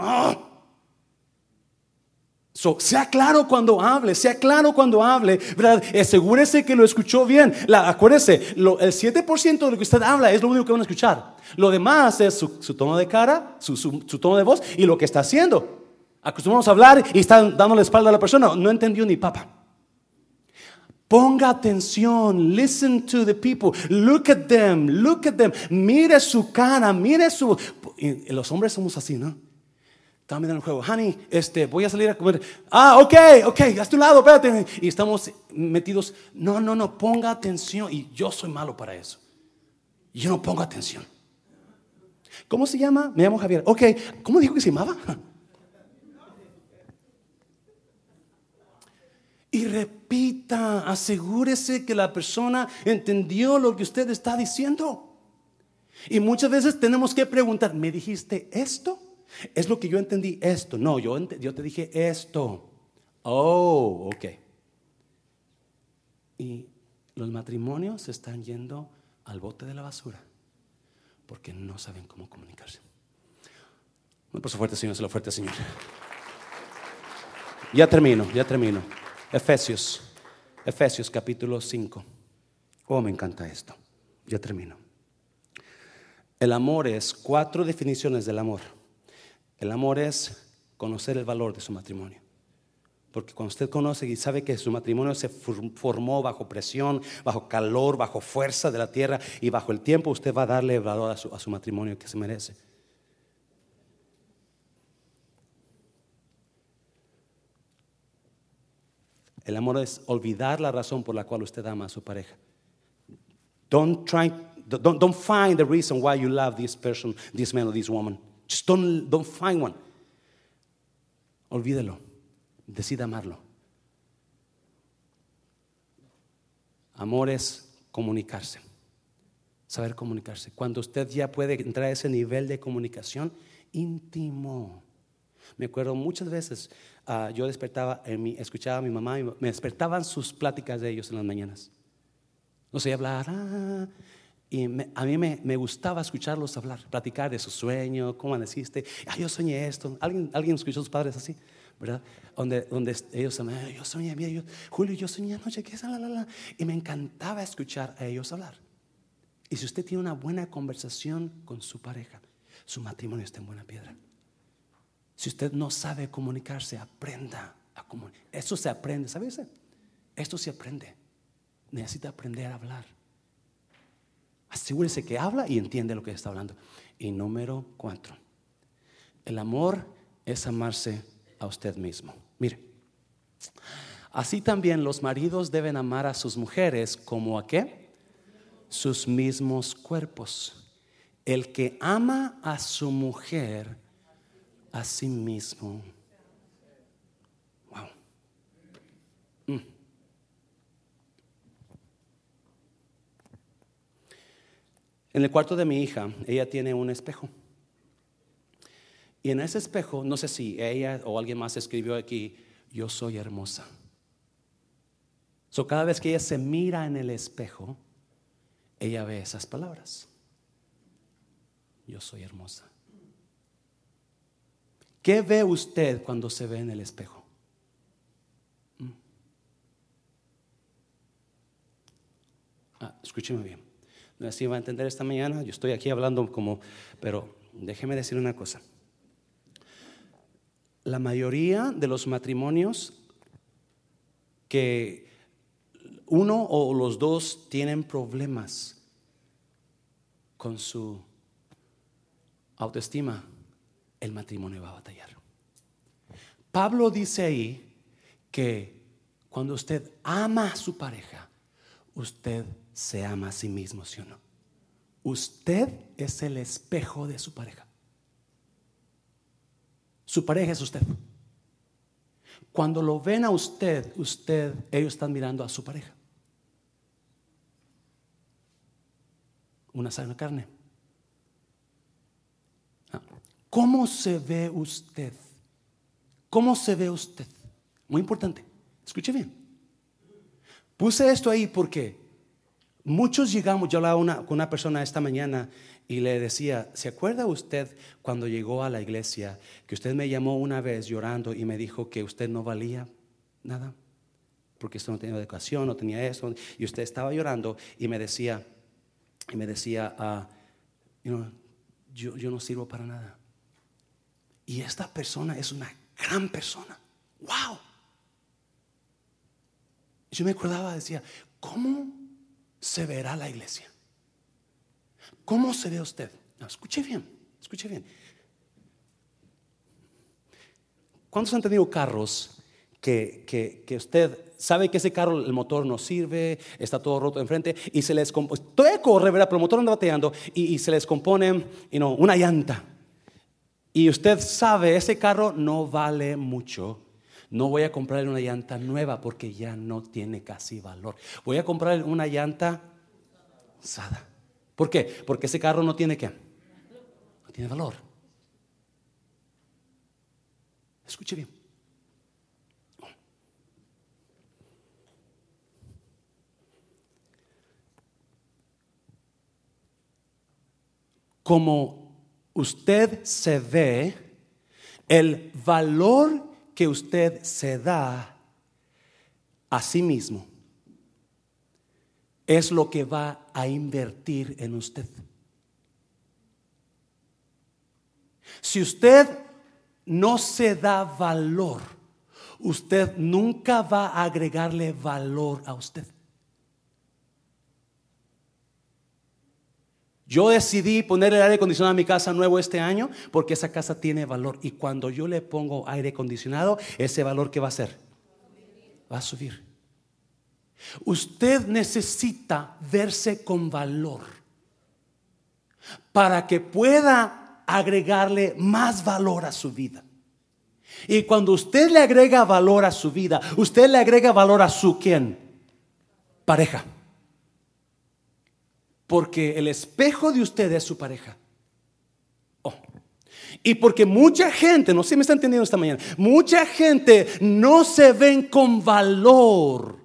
Ah. sea claro cuando hable, sea claro cuando hable, ¿verdad? Asegúrese que lo escuchó bien. Acuérdese, lo, el 7% de lo que usted habla es lo único que van a escuchar. Lo demás es su, tono de cara, su, tono de voz y lo que está haciendo. Acostumbramos a hablar y están dando la espalda a la persona. No entendió ni papa. Ponga atención, listen to the people, look at them, look at them, mire su cara, mire su... Los hombres somos así, ¿no? Estamos mirando el juego, honey, este, voy a salir a comer. Ah, ok, ok, a tu lado, espérate. Y estamos metidos, no, no, no, ponga atención. Y yo soy malo para eso. Yo no pongo atención. ¿Cómo se llama? Me llamo Javier. Ok, ¿cómo dijo que se llamaba? Y repita, asegúrese que la persona entendió lo que usted está diciendo. Y muchas veces tenemos que preguntar, ¿me dijiste esto? ¿Es lo que yo entendí esto? No, yo, te dije esto. Oh, ok. Y los matrimonios se están yendo al bote de la basura porque no saben cómo comunicarse. Por su fuerte, Señor, se lo fuerte, Señor. Ya termino, ya termino. Efesios, Efesios capítulo 5. Oh, me encanta esto. Ya termino. El amor es cuatro definiciones del amor. El amor es conocer el valor de su matrimonio. Porque cuando usted conoce y sabe que su matrimonio se formó bajo presión, bajo calor, bajo fuerza de la tierra y bajo el tiempo, usted va a darle valor a su, matrimonio que se merece. El amor es olvidar la razón por la cual usted ama a su pareja. Don't try, don't, don't find the reason why you love this person, this man or this woman. Just don't, don't find one. Olvídelo. Decida amarlo. Amor es comunicarse. Saber comunicarse. Cuando usted ya puede entrar a ese nivel de comunicación íntimo. Me acuerdo muchas veces Ah, yo despertaba, escuchaba a mi mamá me despertaban sus pláticas de ellos en las mañanas. No sé hablar. Ah, y a mí me, gustaba escucharlos hablar, platicar de su sueño, cómo amaneciste. Ah, yo soñé esto. ¿Alguien, alguien escuchó a sus padres así? ¿Verdad? Donde, donde ellos me yo soñé, mira, yo, Julio, yo soñé anoche que es la, la, la. Y me encantaba escuchar a ellos hablar. Y si usted tiene una buena conversación con su pareja, su matrimonio está en buena piedra. Si usted no sabe comunicarse, aprenda a comunicar. Eso se aprende, ¿sabes? Esto se aprende. necesita aprender a hablar. Asegúrese que habla y entiende lo que está hablando. Y número cuatro, el amor es amarse a usted mismo. Mire, así también los maridos deben amar a sus mujeres como a qué? Sus mismos cuerpos. El que ama a su mujer a sí mismo. Wow. Mm. En el cuarto de mi hija, ella tiene un espejo. Y en ese espejo, no sé si ella o alguien más escribió aquí, yo soy hermosa. So, cada vez que ella se mira en el espejo, ella ve esas palabras. Yo soy hermosa. ¿Qué ve usted cuando se ve en el espejo? ¿Mm? Ah, escúcheme bien. No si va a entender esta mañana. Yo estoy aquí hablando como, pero déjeme decir una cosa. La mayoría de los matrimonios que uno o los dos tienen problemas con su autoestima, el matrimonio va a batallar. Pablo dice ahí que cuando usted ama a su pareja, usted se ama a sí mismo, ¿sí o no? Usted es el espejo de su pareja. Su pareja es usted. Cuando lo ven a usted, usted, ellos están mirando a su pareja. Una sana carne. Ah, ¿Cómo se ve usted? ¿Cómo se ve usted? Muy importante. Escuche bien. Puse esto ahí porque Muchos llegamos, yo hablaba con una persona esta mañana y le decía, ¿se acuerda usted cuando llegó a la iglesia que usted me llamó una vez llorando y me dijo que usted no valía nada? Porque usted no tenía educación, no tenía eso. Y usted estaba llorando y me decía, y me decía, ah, yo, yo no sirvo para nada. Y esta persona es una gran persona. ¡Wow! Yo me acordaba, decía, ¿cómo se verá la iglesia? ¿Cómo se ve usted? escuche bien, escuche bien. ¿Cuántos han tenido carros que, que, usted sabe que ese carro, el motor no sirve, está todo roto enfrente y se les compone, todavía corre, ¿verdad? Pero el motor anda bateando y, y se les compone una llanta. Y usted sabe, ese carro no vale mucho no voy a comprarle una llanta nueva porque ya no tiene casi valor. Voy a comprarle una llanta usada. ¿Por qué? Porque ese carro no tiene qué? No tiene valor. Escuche bien. Como usted se ve, el valor que usted se da a sí mismo es lo que va a invertir en usted. Si usted no se da valor, usted nunca va a agregarle valor a usted. Yo decidí poner el aire acondicionado a mi casa nuevo este año porque esa casa tiene valor. Y cuando yo le pongo aire acondicionado, ese valor ¿qué va a hacer? Va a subir. Usted necesita verse con valor para que pueda agregarle más valor a su vida. Y cuando usted le agrega valor a su vida, usted le agrega valor a su quién? Pareja. Porque el espejo de usted es su pareja. Oh. Y porque mucha gente, no sé si me está entendiendo esta mañana, mucha gente no se ven con valor,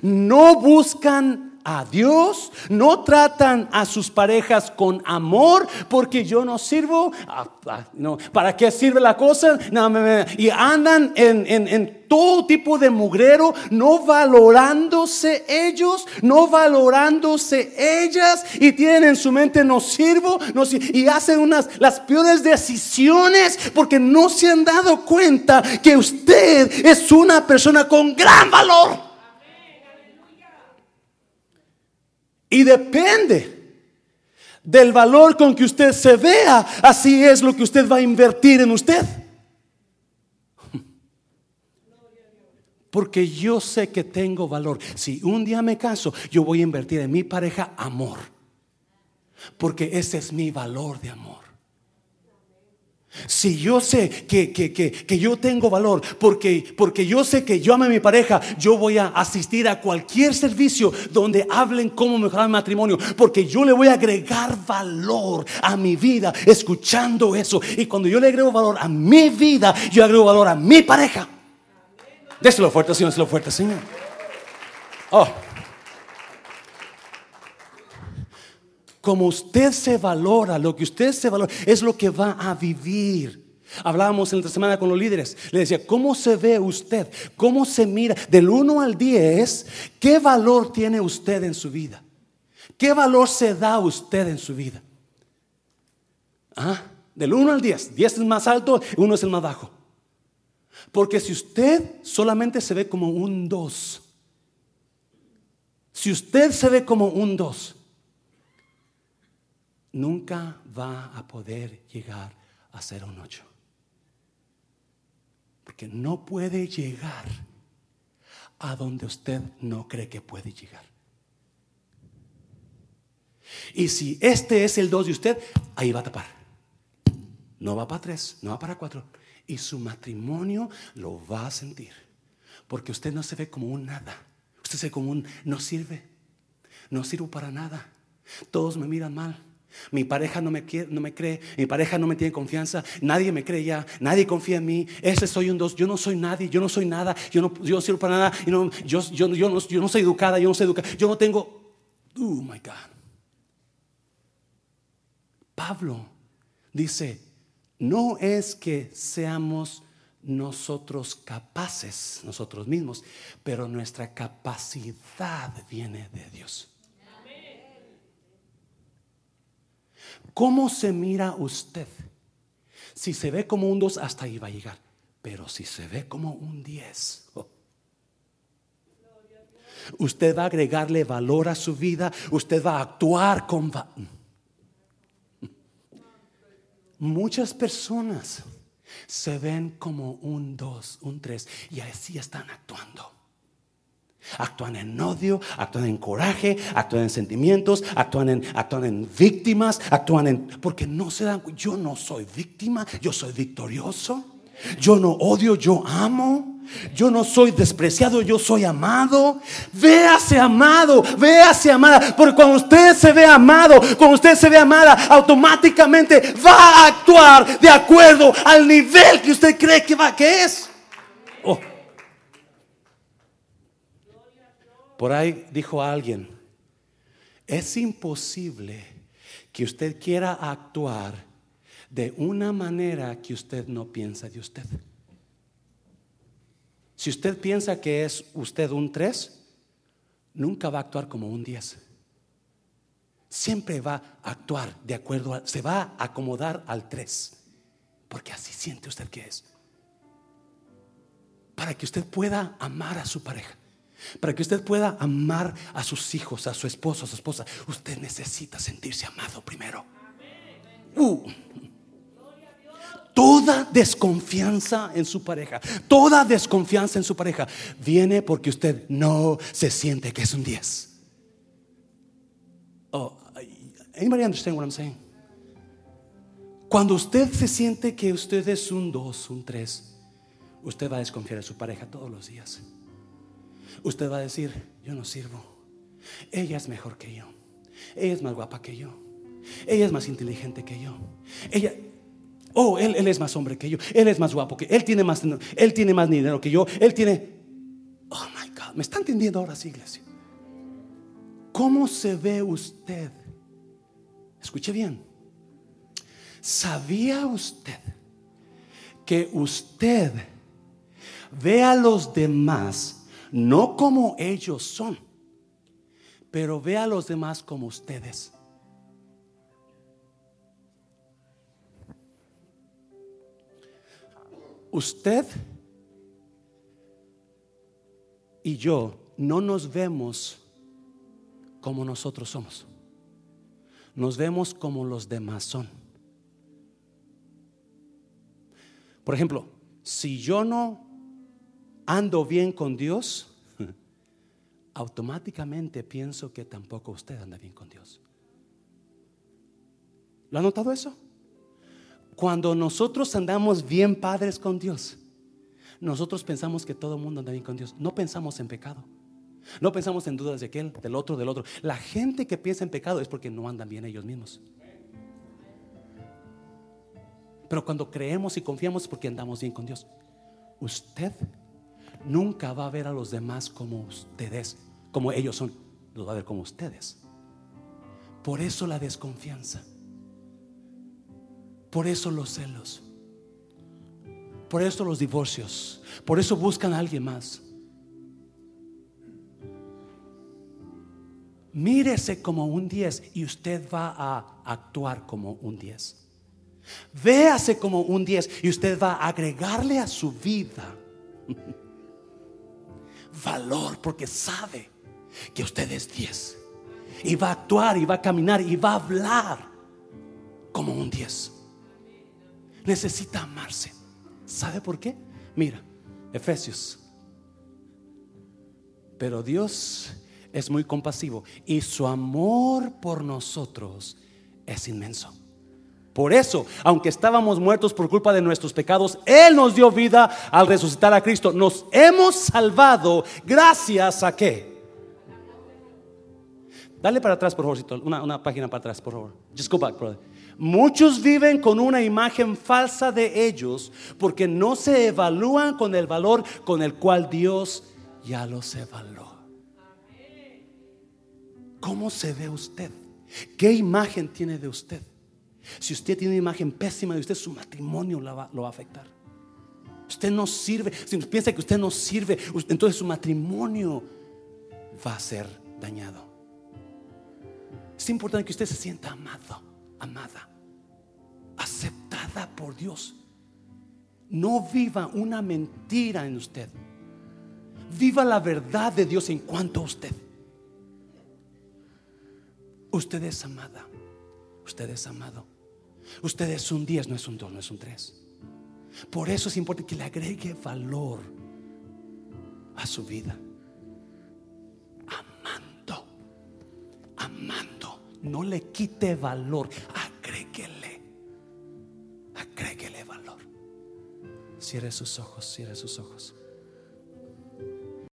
no buscan a Dios, no tratan a sus parejas con amor, porque yo no sirvo, ah, no, ¿para qué sirve la cosa? y andan en, en, todo tipo de mugrero, no valorándose ellos, no valorándose ellas, y tienen en su mente no sirvo, no, y hacen unas las peores decisiones porque no se han dado cuenta que usted es una persona con gran valor. Y depende del valor con que usted se vea, así es lo que usted va a invertir en usted. Porque yo sé que tengo valor. Si un día me caso, yo voy a invertir en mi pareja amor. Porque ese es mi valor de amor. Si yo sé que, que, yo tengo valor, porque, porque yo sé que yo amo a mi pareja, yo voy a asistir a cualquier servicio donde hablen cómo mejorar el matrimonio, porque yo le voy a agregar valor a mi vida escuchando eso. Y cuando yo le agrego valor a mi vida, yo agrego valor a mi pareja. Déselo fuerte, Señor, déselo fuerte, Señor. Oh. Como usted se valora, lo que usted se valora es lo que va a vivir. Hablábamos en la semana con los líderes. Le decía, ¿cómo se ve usted? ¿Cómo se mira? Del 1 al 10, ¿qué valor tiene usted en su vida? ¿Qué valor se da usted en su vida? ¿Ah? Del 1 al 10. 10 es más alto, 1 es el más bajo. Porque si usted solamente se ve como un 2, si usted se ve como un 2, nunca va a poder llegar a ser un ocho. Porque no puede llegar a donde usted no cree que puede llegar. Y si este es el dos de usted, ahí va a tapar. No va para tres, no va para cuatro. Y su matrimonio lo va a sentir. Porque usted no se ve como un nada. Usted se ve como un no sirve. No sirvo para nada. Todos me miran mal. Mi pareja no me, quiere, no me cree, mi pareja no me tiene confianza, nadie me cree ya, nadie confía en mí, ese soy un dos, yo no soy nadie, yo no soy nada, yo no, yo sirvo para nada, yo, yo, yo, no, yo no soy educada, yo no soy educada, yo no tengo, oh my God. Pablo dice, no es que seamos nosotros capaces, nosotros mismos, pero nuestra capacidad viene de Dios. ¿Cómo se mira usted? Si se ve como un 2, hasta ahí va a llegar. Pero si se ve como un 10, usted va a agregarle valor a su vida, usted va a actuar con... Muchas personas se ven como un 2, un 3 y así están actuando. Actúan en odio, actúan en coraje, actúan en sentimientos, actúan en, actúan en víctimas, actúan en... Porque no se dan... Yo no soy víctima, yo soy victorioso. Yo no odio, yo amo. Yo no soy despreciado, yo soy amado. Véase amado, véase amada. Porque cuando usted se ve amado, cuando usted se ve amada, automáticamente va a actuar de acuerdo al nivel que usted cree que, va, que es. Oh. Por ahí dijo alguien, es imposible que usted quiera actuar de una manera que usted no piensa de usted. Si usted piensa que es usted un 3, nunca va a actuar como un 10. Siempre va a actuar de acuerdo, a, se va a acomodar al 3, porque así siente usted que es. Para que usted pueda amar a su pareja. Para que usted pueda amar a sus hijos, a su esposo, a su esposa, usted necesita sentirse amado primero. Uh. Toda desconfianza en su pareja, toda desconfianza en su pareja viene porque usted no se siente que es un 10. Oh, anybody understand what I'm saying? Cuando usted se siente que usted es un 2, un 3, usted va a desconfiar de su pareja todos los días. Usted va a decir, yo no sirvo. Ella es mejor que yo. Ella es más guapa que yo. Ella es más inteligente que yo. Ella, oh, él, es más hombre que yo. Él es más guapo que él tiene más, él tiene más dinero que yo. Él tiene, oh my God, me está entendiendo ahora sí, iglesia. ¿Cómo se ve usted? Escuche bien. ¿Sabía usted que usted ve a los demás no como ellos son, pero ve a los demás como ustedes. Usted y yo no nos vemos como nosotros somos. Nos vemos como los demás son. Por ejemplo, si yo no ando bien con Dios, automáticamente pienso que tampoco usted anda bien con Dios. ¿Lo ha notado eso? Cuando nosotros andamos bien padres con Dios, nosotros pensamos que todo el mundo anda bien con Dios. No pensamos en pecado. No pensamos en dudas de aquel, del otro, del otro. La gente que piensa en pecado es porque no andan bien ellos mismos. Pero cuando creemos y confiamos es porque andamos bien con Dios. Usted nunca va a ver a los demás como ustedes, como ellos son. Los va a ver como ustedes. Por eso la desconfianza. Por eso los celos. Por eso los divorcios. Por eso buscan a alguien más. Mírese como un 10 y usted va a actuar como un 10. Véase como un 10 y usted va a agregarle a su vida valor porque sabe que usted es 10. Y va a actuar y va a caminar y va a hablar como un 10. Necesita amarse. ¿Sabe por qué? Mira, Efesios. Pero Dios es muy compasivo y su amor por nosotros es inmenso. Por eso, aunque estábamos muertos por culpa de nuestros pecados, Él nos dio vida al resucitar a Cristo. Nos hemos salvado gracias a qué? Dale para atrás, por favor, una, una página para atrás, por favor. Just go back, brother. Muchos viven con una imagen falsa de ellos porque no se evalúan con el valor con el cual Dios ya los evaluó. ¿Cómo se ve usted? ¿Qué imagen tiene de usted? Si usted tiene una imagen pésima de usted, su matrimonio lo va, a afectar. Usted no sirve, si piensa que usted no sirve, entonces su matrimonio va a ser dañado. Es importante que usted se sienta amado, amada, aceptada por Dios. No viva una mentira en usted. Viva la verdad de Dios en cuanto a usted. Usted es amada. Usted es amado. Usted es un 10, no es un 2, no es un 3. Por eso es importante que le agregue valor a su vida. Amando, amando. No le quite valor, agréguele, agréguele valor. Cierre sus ojos, cierre sus ojos.